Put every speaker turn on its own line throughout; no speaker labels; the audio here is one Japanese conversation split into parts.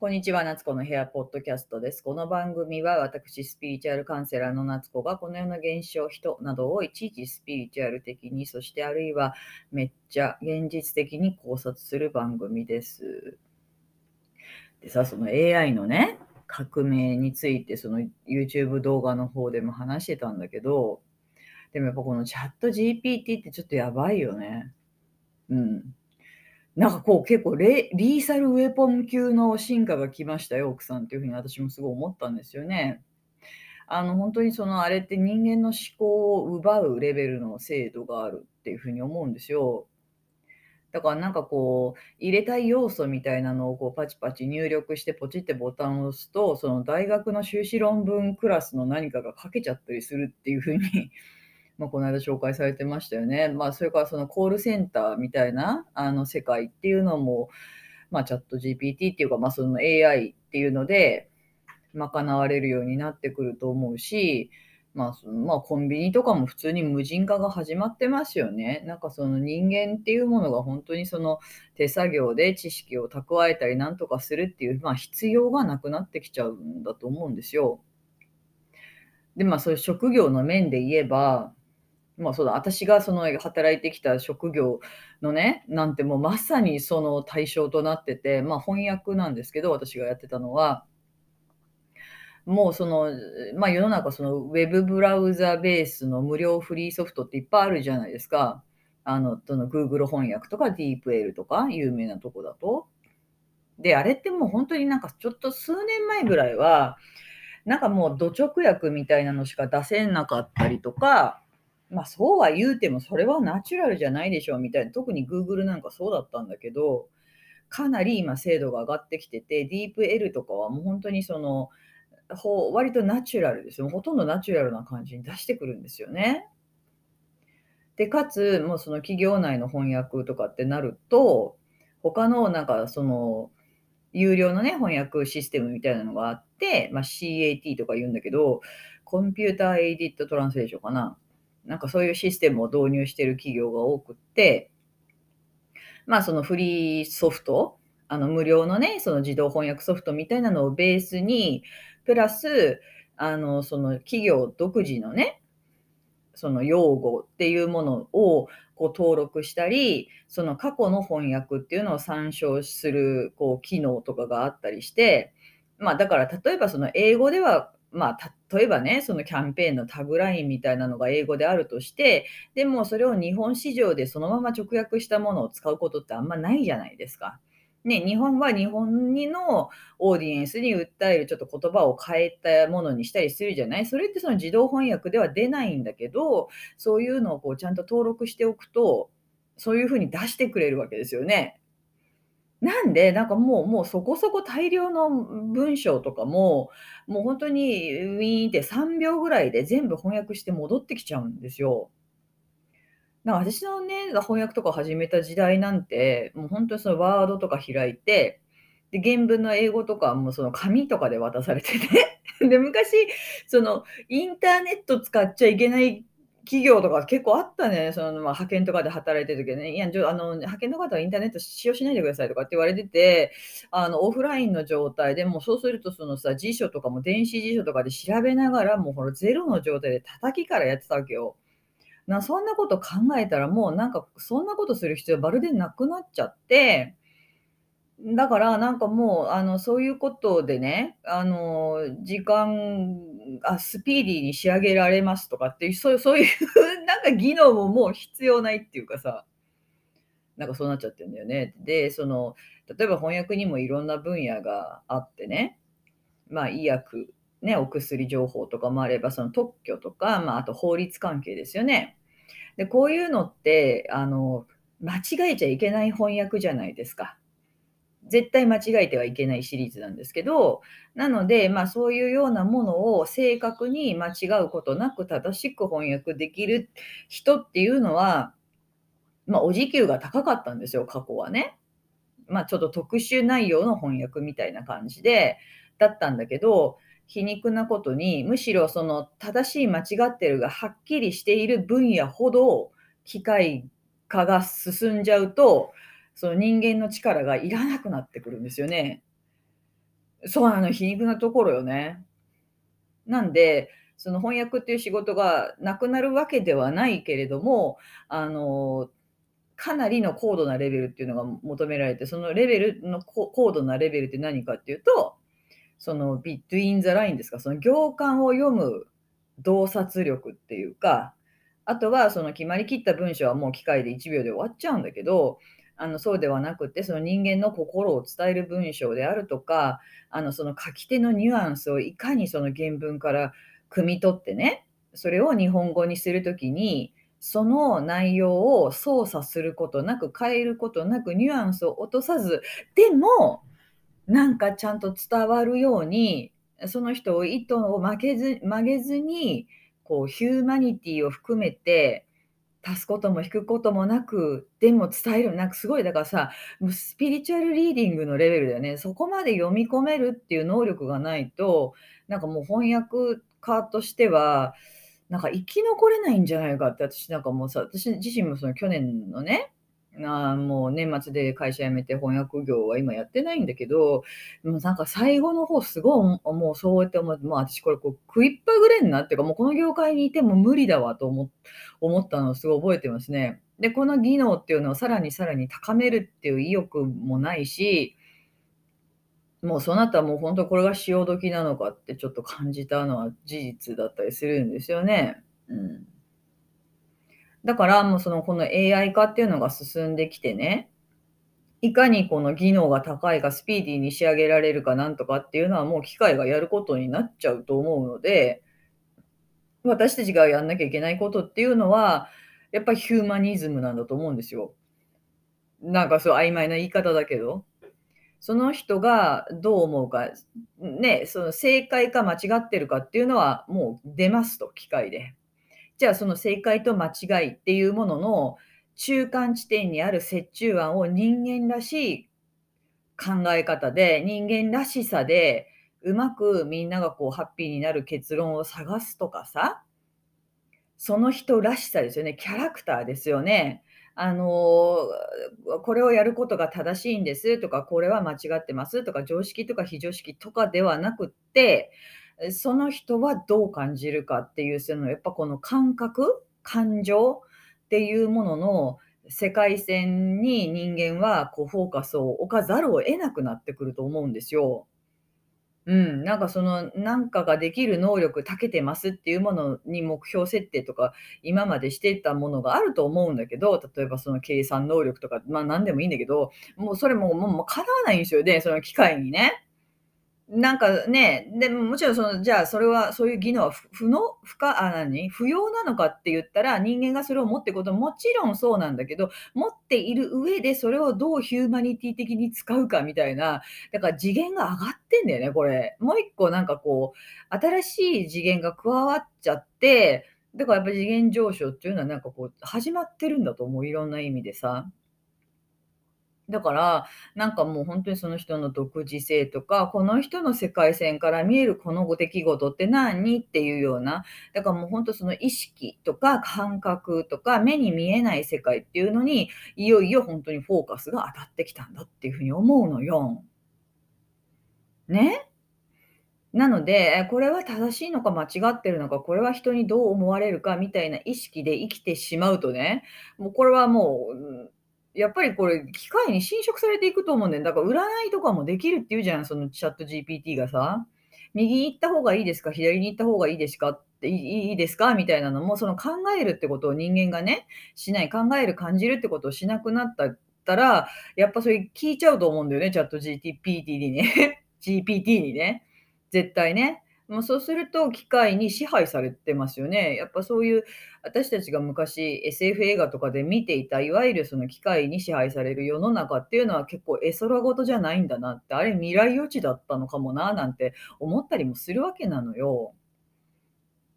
こんにちは、夏子の部屋ポッドキャストです。この番組は私、スピリチュアルカウンセラーの夏子がこのような現象、人などをいちいちスピリチュアル的に、そしてあるいはめっちゃ現実的に考察する番組です。でさ、その AI のね、革命について、その YouTube 動画の方でも話してたんだけど、でもやっぱこのチャット GPT ってちょっとやばいよね。うん。なんかこう結構レリーサルウェポン級の進化が来ましたよ、奥さんっていうふうに私もすごい思ったんですよね。あの本当にそのあれって人間の思考を奪うレベルの精度があるっていうふうに思うんですよ。だからなんかこう入れたい要素みたいなのをこうパチパチ入力してポチってボタンを押すとその大学の修士論文クラスの何かが書けちゃったりするっていうふうにまあ、この間紹介されてましたよね。まあ、それからそのコールセンターみたいなあの世界っていうのも、まあ、チャット GPT っていうか、まあ、その AI っていうので賄われるようになってくると思うし、まあそのまあ、コンビニとかも普通に無人化が始まってますよね。なんかその人間っていうものが本当にその手作業で知識を蓄えたりなんとかするっていう、まあ、必要がなくなってきちゃうんだと思うんですよ。でまあそういう職業の面で言えばまあそうだ、私がその働いてきた職業のね、なんてもうまさにその対象となってて、まあ翻訳なんですけど、私がやってたのは、もうその、まあ世の中そのウェブブラウザベースの無料フリーソフトっていっぱいあるじゃないですか。あの、その Google 翻訳とか DeepL とか有名なとこだと。で、あれってもう本当になんかちょっと数年前ぐらいは、なんかもう土直訳みたいなのしか出せなかったりとか、まあそうは言うてもそれはナチュラルじゃないでしょうみたいな、特に Google なんかそうだったんだけど、かなり今精度が上がってきてて、DeepL とかはもう本当にその、ほ割とナチュラルですよ。ほとんどナチュラルな感じに出してくるんですよね。で、かつ、もうその企業内の翻訳とかってなると、他のなんかその、有料のね、翻訳システムみたいなのがあって、まあ、CAT とか言うんだけど、コンピューターエディットトランスレーションかな。なんかそういうシステムを導入している企業が多くって、まあそのフリーソフト、あの無料のね、その自動翻訳ソフトみたいなのをベースに、プラス、あのその企業独自のね、その用語っていうものをこう登録したり、その過去の翻訳っていうのを参照するこう機能とかがあったりして、まあだから例えばその英語ではまあ、例えばね、そのキャンペーンのタグラインみたいなのが英語であるとして、でもそれを日本市場でそのまま直訳したものを使うことってあんまないじゃないですか。ね、日本は日本にのオーディエンスに訴えるちょっと言葉を変えたものにしたりするじゃない？それってその自動翻訳では出ないんだけど、そういうのをこうちゃんと登録しておくと、そういうふうに出してくれるわけですよね。なんで、なんかもうもうそこそこ大量の文章とかも、もう本当にウィーンって3秒ぐらいで全部翻訳して戻ってきちゃうんですよ。だか私のね、翻訳とか始めた時代なんて、もう本当にそのワードとか開いて、で、原文の英語とかもその紙とかで渡されてて、で、昔、そのインターネット使っちゃいけない企業とか結構あったね。その、まあ、派遣とかで働いてる時ね、いや、あの、派遣の方はインターネット使用しないでくださいとかって言われてて、あの、オフラインの状態でもうそうするとそのさ、辞書とかも電子辞書とかで調べながら、もうほらゼロの状態で叩きからやってたわけよ。な、そんなこと考えたらもうなんかそんなことする必要まるでなくなっちゃって、だからなんかもう、あの、そういうことでね、あの、時間、あ、スピーディーに仕上げられますとかっていう、そういう そういうなんか技能ももう必要ないっていうかさ、なんかそうなっちゃってるんだよね。で、その、例えば翻訳にもいろんな分野があってね、まあ、医薬、ね、お薬情報とかもあれば、その特許とか、まあ、あと法律関係ですよね。で、こういうのって、あの、間違えちゃいけない翻訳じゃないですか。絶対間違えてはいけないシリーズなんですけど、なので、まあ、そういうようなものを正確に間違うことなく正しく翻訳できる人っていうのは、まあ、お時給が高かったんですよ、過去はね。まあ、ちょっと特殊内容の翻訳みたいな感じで、だったんだけど、皮肉なことに、むしろその正しい間違ってるがはっきりしている分野ほど機械化が進んじゃうと、その人間の力がいらなくなってくるんですよね。そうなの、皮肉なところよね。なんで、その翻訳っていう仕事がなくなるわけではないけれども、あの、かなりの高度なレベルっていうのが求められて、そのレベルの高度なレベルって何かっていうと、そのビットインザラインですか、その行間を読む洞察力っていうか、あとはその決まりきった文章はもう機械で1秒で終わっちゃうんだけど、あのそうではなくて、その人間の心を伝える文章であるとか、あのその書き手のニュアンスをいかにその原文から汲み取ってね、それを日本語にするときに、その内容を操作することなく、変えることなく、ニュアンスを落とさず、でも、なんかちゃんと伝わるように、その人を意図を曲げず曲げずに、こうヒューマニティを含めて、足すことも引くこともなく、でも伝える、なんかすごいだからさ、もうスピリチュアルリーディングのレベルだよね。そこまで読み込めるっていう能力がないと、なんかもう翻訳家としては、なんか生き残れないんじゃないかって、私なんかもうさ、私自身もその去年のね、あもう年末で会社辞めて翻訳業は今やってないんだけど、でもなんか最後の方すごい、もうそうやって思って、もう私これこう食いっぱぐれんなっていうか、もうこの業界にいても無理だわと思思ったのをすごい覚えてますね。で、この技能っていうのをさらにさらに高めるっていう意欲もないし、もうその後はもう本当これが潮時なのかってちょっと感じたのは事実だったりするんですよね。うん。だからもうそのこの AI 化っていうのが進んできてね、いかにこの技能が高いかスピーディーに仕上げられるかなんとかっていうのはもう機械がやることになっちゃうと思うので、私たちがやんなきゃいけないことっていうのは、やっぱりヒューマニズムなんだと思うんですよ。なんかそう曖昧な言い方だけど。その人がどう思うか、ね、その正解か間違ってるかっていうのはもう出ますと、機械で。じゃあその正解と間違いっていうものの中間地点にある折衷案を人間らしい考え方で、人間らしさで、うまくみんながこうハッピーになる結論を探すとかさ、その人らしさですよね。キャラクターですよね。あの、これをやることが正しいんですとか、これは間違ってますとか、常識とか非常識とかではなくって、その人はどう感じるかっていう、そのやっぱこの感覚、感情っていうものの世界線に人間はこうフォーカスを置かざるを得なくなってくると思うんですよ。うん、なんかその、なんかができる能力長けてますっていうものに目標設定とか、今までしてたものがあると思うんだけど、例えばその計算能力とか、まあ何でもいいんだけど、もうそれももうもう叶わないんですよね、その機械にね。なんかね、でももちろんその、じゃあそれは、そういう技能は不能不可あ、何？不要なのかって言ったら、人間がそれを持っていくことももちろんそうなんだけど、持っている上でそれをどうヒューマニティ的に使うかみたいな、だから次元が上がってんだよね、これ。もう一個なんかこう、新しい次元が加わっちゃって、だからやっぱり次元上昇っていうのはなんかこう、始まってるんだと思う、いろんな意味でさ。だから、なんかもう本当にその人の独自性とか、この人の世界線から見えるこの出来事って何？っていうような、だからもう本当その意識とか感覚とか目に見えない世界っていうのに、いよいよ本当にフォーカスが当たってきたんだっていうふうに思うのよ。ね？なので、これは正しいのか間違ってるのか、これは人にどう思われるかみたいな意識で生きてしまうとね、もうこれはもう、やっぱりこれ、機械に侵食されていくと思うんだよ。だから占いとかもできるって言うじゃん、そのチャット GPT がさ。右に行った方がいいですか？左に行った方がいいですか？っていいですか？みたいなのも、その考えるってことを人間がね、しない、考える、感じるってことをしなくなったら、やっぱそれ聞いちゃうと思うんだよね、チャット GPT にね。GPT にね。絶対ね。まあ、そうすると機械に支配されてますよね。やっぱそういう私たちが昔 SF 映画とかで見ていたいわゆるその機械に支配される世の中っていうのは結構絵空事じゃないんだなってあれ未来予知だったのかもななんて思ったりもするわけなのよ。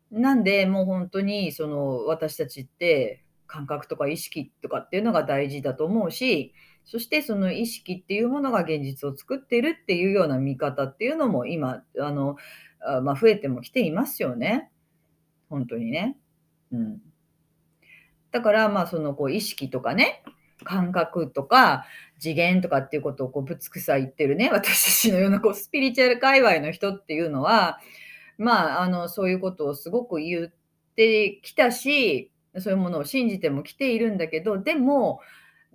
なんでもう本当にその私たちって感覚とか意識とかっていうのが大事だと思うしそしてその意識っていうものが現実を作ってるっていうような見方っていうのも今あのまあ、増えてもきていますよね。本当にね。うん。だから、まあ、その、こう、意識とかね、感覚とか、次元とかっていうことをこうぶつくさ言ってるね、私たちのようなこうスピリチュアル界隈の人っていうのは、まあ、あの、そういうことをすごく言ってきたし、そういうものを信じても来ているんだけど、でも、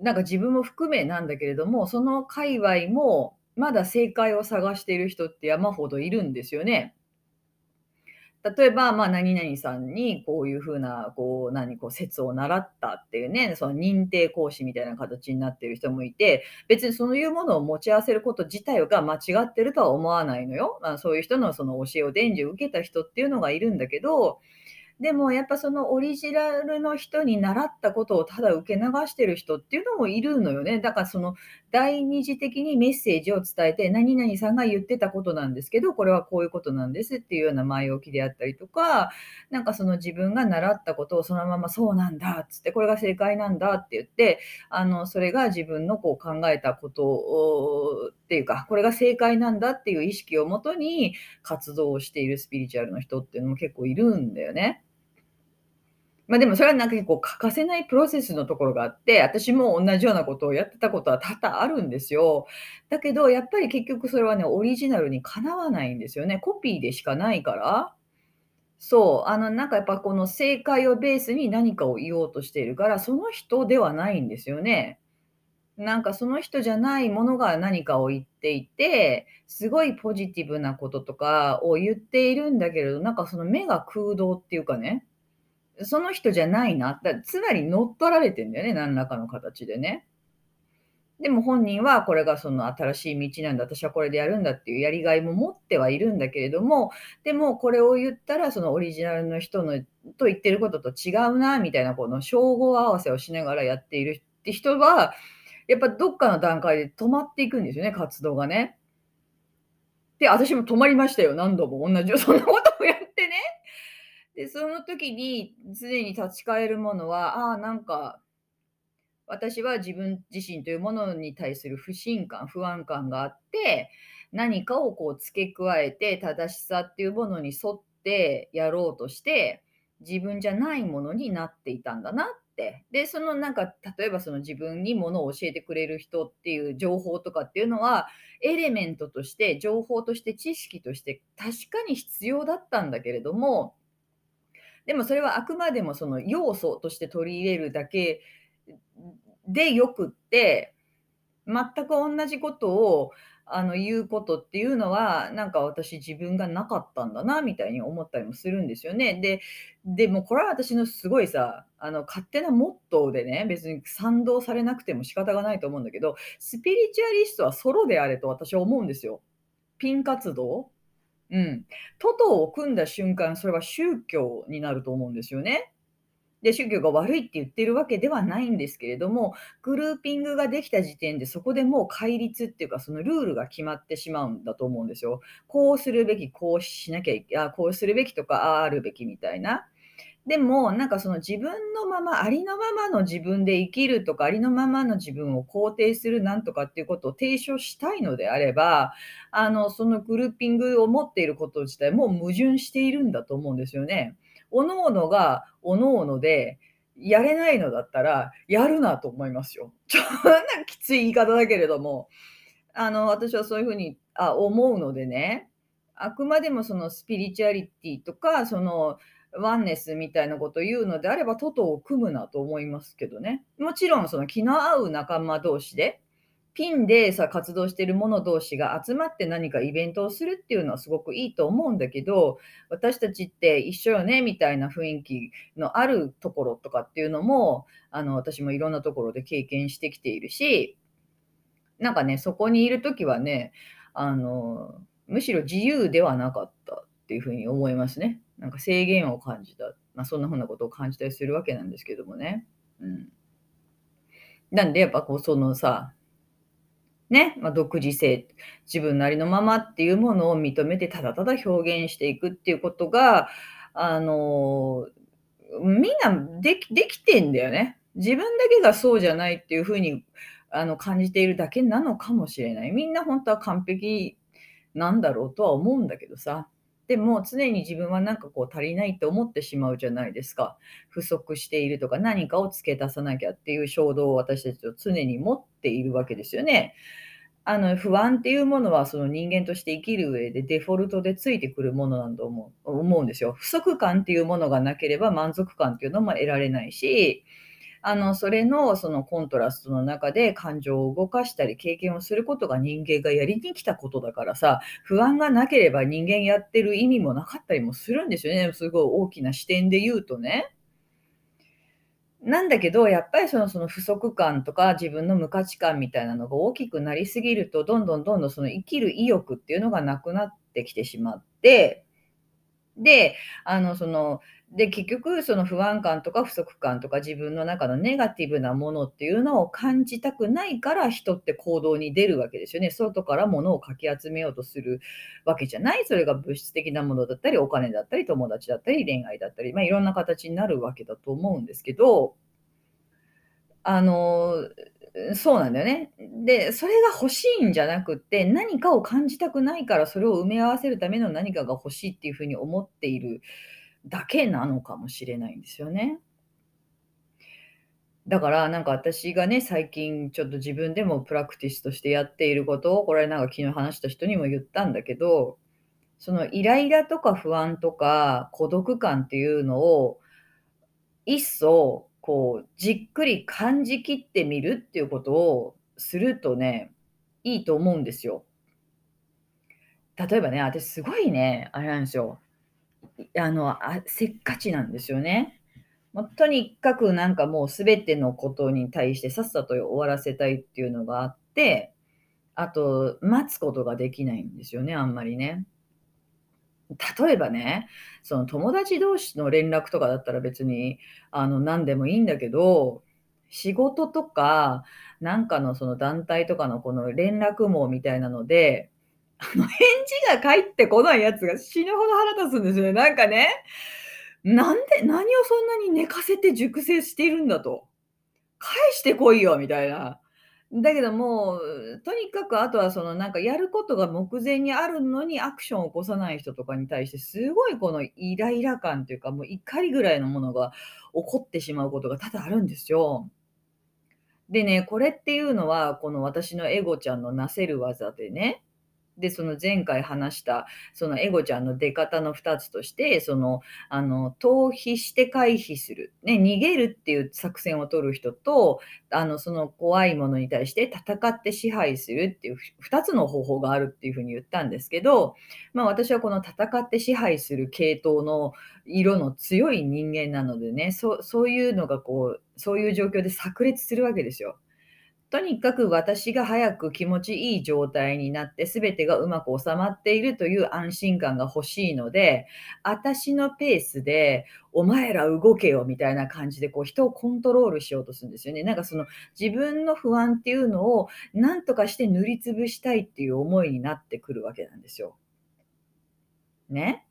なんか自分も含めなんだけれども、その界隈もまだ正解を探している人って山ほどいるんですよね。例えば、まあ、何々さんにこういうふうな、こう、何、こう、説を習ったっていうね、その認定講師みたいな形になっている人もいて、別にそういうものを持ち合わせること自体が間違ってるとは思わないのよ。まあ、そういう人のその教えを伝授を受けた人っていうのがいるんだけど、でもやっぱそのオリジナルの人に習ったことをただ受け流してる人っていうのもいるのよね。だからその第二次的にメッセージを伝えて、何々さんが言ってたことなんですけど、これはこういうことなんですっていうような前置きであったりとか、なんかその自分が習ったことをそのままそうなんだっつって、これが正解なんだって言って、あの、それが自分のこう考えたことっていうか、これが正解なんだっていう意識をもとに活動をしているスピリチュアルの人っていうのも結構いるんだよね。まあでもそれはなんか結構欠かせないプロセスのところがあって、私も同じようなことをやってたことは多々あるんですよ。だけど、やっぱり結局それはね、オリジナルにかなわないんですよね。コピーでしかないから。そう、あの、なんかやっぱこの正解をベースに何かを言おうとしているから、その人ではないんですよね。なんかその人じゃないものが何かを言っていて、すごいポジティブなこととかを言っているんだけれど、なんかその目が空洞っていうかね、その人じゃないな。だつまり乗っ取られてんだよね、何らかの形でね。でも本人はこれがその新しい道なんだ、私はこれでやるんだっていうやりがいも持ってはいるんだけれども、でもこれを言ったらそのオリジナルの人のと言ってることと違うな、みたいなこの称号合わせをしながらやっているって人は、やっぱどっかの段階で止まっていくんですよね、活動がね。で、私も止まりましたよ、何度も同じよ。そんなことをやっ。で、その時に常に立ち返るものは、ああ、なんか、私は自分自身というものに対する不信感、不安感があって、何かをこう付け加えて正しさっていうものに沿ってやろうとして、自分じゃないものになっていたんだなって。で、そのなんか、例えばその自分にものを教えてくれる人っていう情報とかっていうのは、エレメントとして、情報として、知識として確かに必要だったんだけれども、でもそれはあくまでもその要素として取り入れるだけでよくって、全く同じことをあの言うことっていうのは、なんか私自分がなかったんだなみたいに思ったりもするんですよね。で、でもこれは私のすごいさ、あの勝手なモットーでね、別に賛同されなくても仕方がないと思うんだけど、スピリチュアリストはソロであれと私は思うんですよ。ピン活動うん。トトを組んだ瞬間、それは宗教になると思うんですよね。で、宗教が悪いって言ってるわけではないんですけれども、グルーピングができた時点でそこでもう戒律っていうか、そのルールが決まってしまうんだと思うんですよ。こうするべき、こうしなきゃいけあこうするべきとか、ああるべきみたいな。でも、なんかその自分のまま、ありのままの自分で生きるとか、ありのままの自分を肯定するなんとかっていうことを提唱したいのであれば、あの、そのグルーピングを持っていること自体もう矛盾しているんだと思うんですよね。各々が各々で、やれないのだったら、やるなと思いますよ。ちょっときつい言い方だけれども、あの、私はそういうふうにあ思うのでね、あくまでもそのスピリチュアリティとか、その、ワンネスみたいなことを言うのであれば、トトを組むなと思いますけどね。もちろん、その気の合う仲間同士で、ピンでさ活動してる者同士が集まって何かイベントをするっていうのはすごくいいと思うんだけど、私たちって一緒よねみたいな雰囲気のあるところとかっていうのも、あの私もいろんなところで経験してきているし、なんかね、そこにいるときはね、あの、むしろ自由ではなかったっていうふうに思いますね。なんか制限を感じた。まあ、そんなふうなことを感じたりするわけなんですけどもね。うん。なんで、やっぱこう、そのさ、ね、まあ、独自性、自分なりのままっていうものを認めて、ただただ表現していくっていうことが、あのみんなできできてんだよね。自分だけがそうじゃないっていうふうにあの感じているだけなのかもしれない。みんな本当は完璧なんだろうとは思うんだけどさ。でも常に自分はなんかこう足りないって思ってしまうじゃないですか。不足しているとか何かを付け足さなきゃっていう衝動を私たちは常に持っているわけですよね。あの、不安っていうものはその人間として生きる上でデフォルトでついてくるものなんだと思う思うんですよ。不足感っていうものがなければ満足感っていうのも得られないし、あの、それのそのコントラストの中で感情を動かしたり経験をすることが人間がやりに来たことだからさ、不安がなければ人間やってる意味もなかったりもするんですよね。すごい大きな視点で言うとね。なんだけど、やっぱりそのその不足感とか自分の無価値観みたいなのが大きくなりすぎると、どんどんどんどんその生きる意欲っていうのがなくなってきてしまって、で、あのその、で、結局その不安感とか不足感とか自分の中のネガティブなものっていうのを感じたくないから人って行動に出るわけですよね。外から物をかき集めようとするわけじゃない。それが物質的なものだったり、お金だったり、友達だったり、恋愛だったり、まあ、いろんな形になるわけだと思うんですけど、あの、そうなんだよね。で、それが欲しいんじゃなくって、何かを感じたくないからそれを埋め合わせるための何かが欲しいっていうふうに思っているだけなのかもしれないんですよね。だからなんか私がね、最近ちょっと自分でもプラクティスとしてやっていることを、これなんか昨日話した人にも言ったんだけど、そのイライラとか不安とか孤独感っていうのを、一層こうじっくり感じきってみるっていうことをするとね、いいと思うんですよ。例えばね、私すごいね、あれなんですよ。あの、あせっかちなんですよね。もうとにかくなんかもう全てのことに対してさっさと終わらせたいっていうのがあって、あと、待つことができないんですよね、あんまりね。例えばね、その友達同士の連絡とかだったら別にあの何でもいいんだけど、仕事とか、なんかのその団体とかのこの連絡網みたいなので、返事が返ってこないやつが死ぬほど腹立つんですよね。なんかね、なんで、何をそんなに寝かせて熟成しているんだと。返してこいよみたいな。だけどもう、とにかくあとはそのなんかやることが目前にあるのにアクションを起こさない人とかに対してすごいこのイライラ感というかもう怒りぐらいのものが起こってしまうことが多々あるんですよ。でね、これっていうのはこの私のエゴちゃんのなせる技でね、で、その前回話した、そのエゴちゃんの出方の2つとして、その、あの、逃避して回避する、ね、逃げるっていう作戦を取る人と、あの、その怖いものに対して戦って支配するっていう2つの方法があるっていうふうに言ったんですけど、まあ私はこの戦って支配する系統の色の強い人間なのでね、そそういうのがこう、そういう状況で炸裂するわけですよ。とにかく私が早く気持ちいい状態になって全てがうまく収まっているという安心感が欲しいので、私のペースでお前ら動けよみたいな感じでこう人をコントロールしようとするんですよね。なんかその自分の不安っていうのを何とかして塗りつぶしたいっていう思いになってくるわけなんですよ。ね？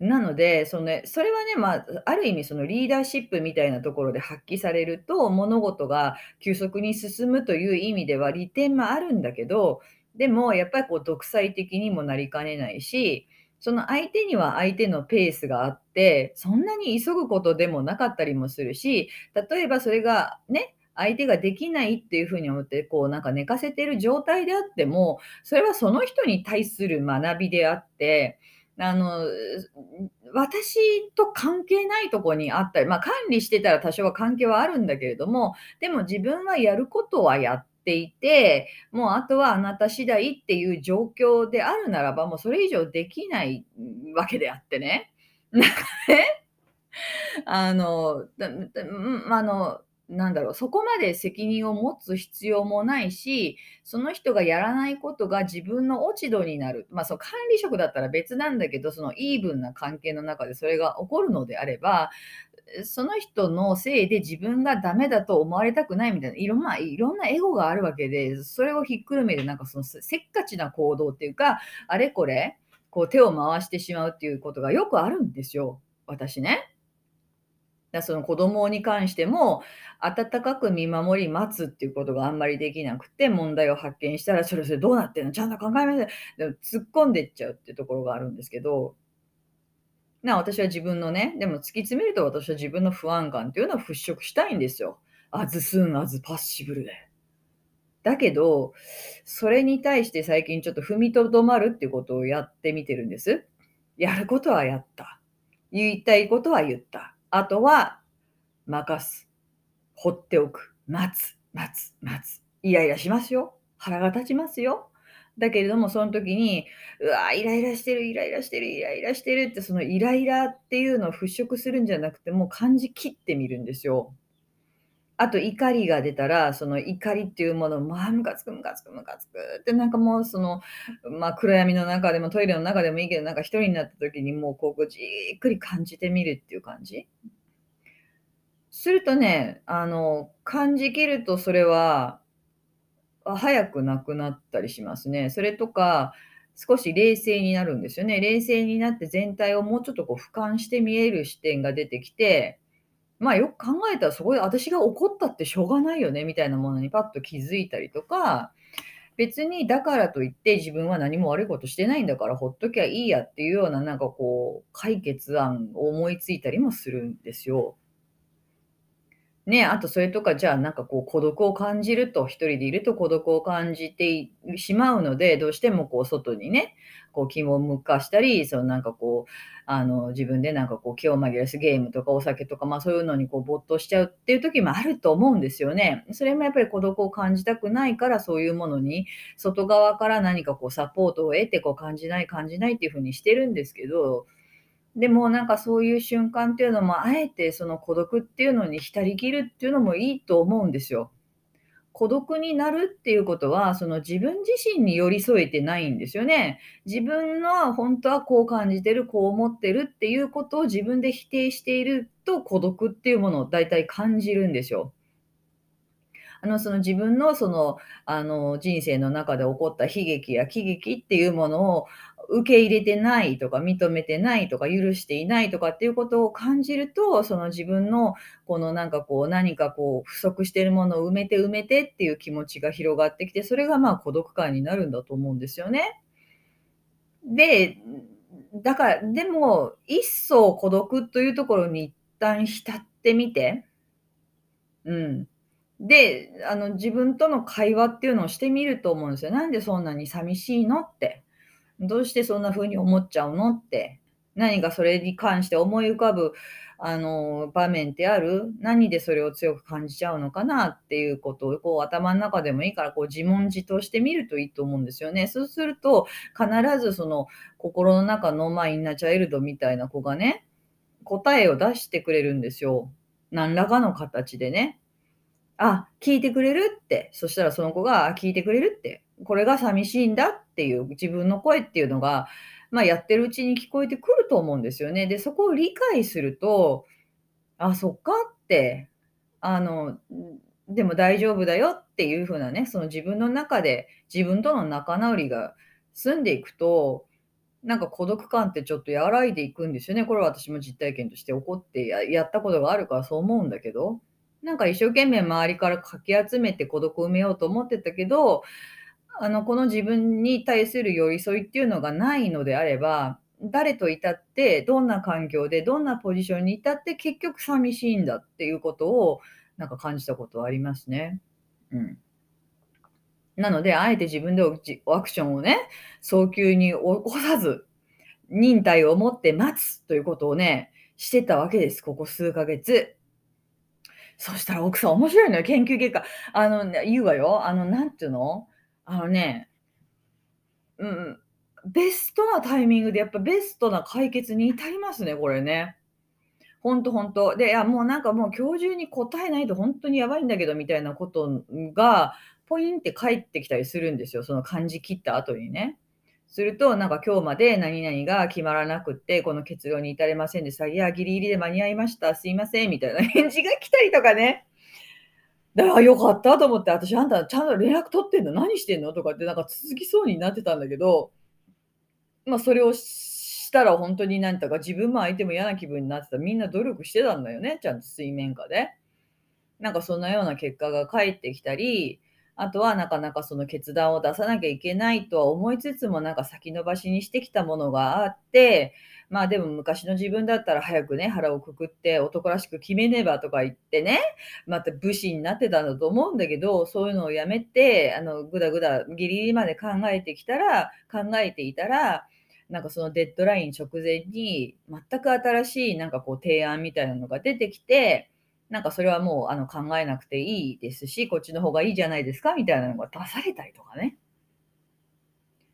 なので、その、それはね、まあ、ある意味そのリーダーシップみたいなところで発揮されると、物事が急速に進むという意味では利点もあるんだけど、でもやっぱりこう独裁的にもなりかねないし、その相手には相手のペースがあって、そんなに急ぐことでもなかったりもするし、例えばそれがね、相手ができないっていうふうに思って、こうなんか寝かせてる状態であっても、それはその人に対する学びであって、あの、私と関係ないとこにあったり、まあ、管理してたら多少は関係はあるんだけれども、でも自分はやることはやっていて、もうあとはあなた次第っていう状況であるならば、もうそれ以上できないわけであってね。なんかね、あの、あの、なんだろう、そこまで責任を持つ必要もないし、その人がやらないことが自分の落ち度になる。まあ、その管理職だったら別なんだけど、そのイーブンな関係の中でそれが起こるのであれば、その人のせいで自分がダメだと思われたくないみたいな、いろ,、まあ、いろんなエゴがあるわけで、それをひっくるめて、なんかそのせっかちな行動っていうか、あれこれ、こう手を回してしまうっていうことがよくあるんですよ、私ね。だその子供に関しても、温かく見守り待つっていうことがあんまりできなくて、問題を発見したら、それそれどうなってんの？ちゃんと考えましょう。でも突っ込んでっちゃうっていうところがあるんですけど、な、私は自分のね、でも突き詰めると私は自分の不安感っていうのを払拭したいんですよ。as soon as possible で。だけど、それに対して最近ちょっと踏みとどまるっていうことをやってみてるんです。やることはやった。言いたいことは言った。あとは、任す。放っておく。待つ。待つ。待つ。イライラしますよ。腹が立ちますよ。だけれども、その時に、うわ、イライラしてる、イライラしてる、イライラしてるって、そのイライラっていうのを払拭するんじゃなくて、もう感じ切ってみるんですよ。あと怒りが出たら、その怒りっていうものを、まあ、ムカつくムカつくムカつくって、なんかもうその、まあ、暗闇の中でもトイレの中でもいいけど、なんか一人になった時にもうこうじっくり感じてみるっていう感じ。するとね、あの、感じきるとそれは早くなくなったりしますね。それとか、少し冷静になるんですよね。冷静になって全体をもうちょっとこう俯瞰して見える視点が出てきて、まあよく考えたらそこで私が怒ったってしょうがないよねみたいなものにパッと気づいたりとか、別にだからといって自分は何も悪いことしてないんだからほっときゃいいやっていうようななんかこう解決案を思いついたりもするんですよ。ね、あとそれとか、じゃあなんかこう孤独を感じると、一人でいると孤独を感じてしまうので、どうしてもこう外にね、こう気を向かしたり、そのなんかこう、あの自分でなんかこう気を紛らすゲームとかお酒とか、まあそういうのにこう没頭しちゃうっていう時もあると思うんですよね。それもやっぱり孤独を感じたくないから、そういうものに外側から何かこうサポートを得てこう感じない感じないっていうふうにしてるんですけど、でもなんかそういう瞬間っていうのも、あえてその孤独っていうのに浸りきるっていうのもいいと思うんですよ。孤独になるっていうことは、その自分自身に寄り添えてないんですよね。自分の本当はこう感じてる、こう思ってるっていうことを自分で否定していると孤独っていうものを大体感じるんですよ。あの、その自分のその、あの、人生の中で起こった悲劇や喜劇っていうものを、受け入れてないとか、認めてないとか、許していないとかっていうことを感じると、その自分のこのなんかこう、何かこう、不足してるものを埋めて埋めてっていう気持ちが広がってきて、それがまあ孤独感になるんだと思うんですよね。で、だから、でも、一層孤独というところに一旦浸ってみて、うん。で、あの、自分との会話っていうのをしてみると思うんですよ。なんでそんなに寂しいのって。どうしてそんな風に思っちゃうのって、何かそれに関して思い浮かぶ、あの、場面ってある？何でそれを強く感じちゃうのかなっていうことを、こう、頭の中でもいいから、こう、自問自答してみるといいと思うんですよね。そうすると、必ずその、心の中の、まあ、インナーチャイルドみたいな子がね、答えを出してくれるんですよ。何らかの形でね。あ、聞いてくれるって。そしたらその子が、聞いてくれるって。これが寂しいんだっっていう自分の声っていうのが、まあ、やってるうちに聞こえてくると思うんですよね。で、そこを理解すると、あ、そっかって、あの、でも大丈夫だよっていう風なね、その自分の中で自分との仲直りが済んでいくと、なんか孤独感ってちょっと和らいでいくんですよね。これは私も実体験として起こってややったことがあるからそう思うんだけど、なんか一生懸命周りからかき集めて孤独を埋めようと思ってたけど、あの、この自分に対する寄り添いっていうのがないのであれば、誰といたって、どんな環境で、どんなポジションにいたって、結局寂しいんだっていうことを、なんか感じたことはありますね。うん。なので、あえて自分でアクションをね、早急に起こさず、忍耐を持って待つということをね、してたわけです。ここ数ヶ月。そしたら奥さん面白いのよ、研究結果。あの、言うわよ。あの、なんていうの？あのね、うん、ベストなタイミングでやっぱベストな解決に至りますね、これね。ほんとほんと。で、いや、もうなんかもう今日中に答えないと本当にやばいんだけどみたいなことが、ポインって返ってきたりするんですよ。その感じ切った後にね。すると、なんか今日まで何々が決まらなくって、この結論に至れませんでした。いや、ギリギリで間に合いました。すいません。みたいな返事が来たりとかね。だからよかったと思って、私あんたちゃんと連絡取ってんの？何してんの？とかってなんか続きそうになってたんだけど、まあそれをしたら本当になんとか自分も相手も嫌な気分になってた。みんな努力してたんだよね、ちゃんと水面下で。なんかそんなような結果が返ってきたり、あとはなかなかその決断を出さなきゃいけないとは思いつつも、なんか先延ばしにしてきたものがあって、まあでも昔の自分だったら早くね、腹をくくって男らしく決めねばとか言ってね、また武士になってたんだと思うんだけど、そういうのをやめて、あの、ぐだぐだギリギリまで考えてきたら、考えていたら、なんかそのデッドライン直前に全く新しいなんかこう提案みたいなのが出てきて、なんかそれはもうあの考えなくていいですし、こっちの方がいいじゃないですかみたいなのが出されたりとかね。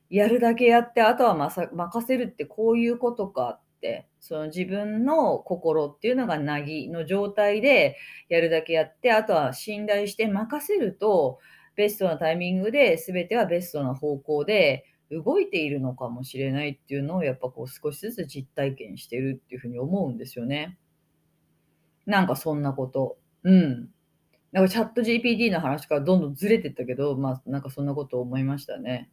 やるだけやって、あとはまさ任せるってこういうことかって、その自分の心っていうのがなぎの状態でやるだけやって、あとは信頼して任せると、ベストなタイミングで全てはベストな方向で動いているのかもしれないっていうのをやっぱこう少しずつ実体験してるっていうふうに思うんですよね。なんかそんなこと。うん。なんかチャット GPT の話からどんどんずれてったけど、まあなんかそんなこと思いましたね。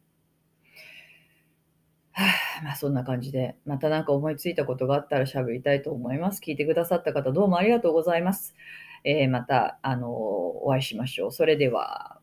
はあ、まあそんな感じで、またなんか思いついたことがあったら喋りたいと思います。聞いてくださった方どうもありがとうございます。えー、また、あのお会いしましょう。それでは。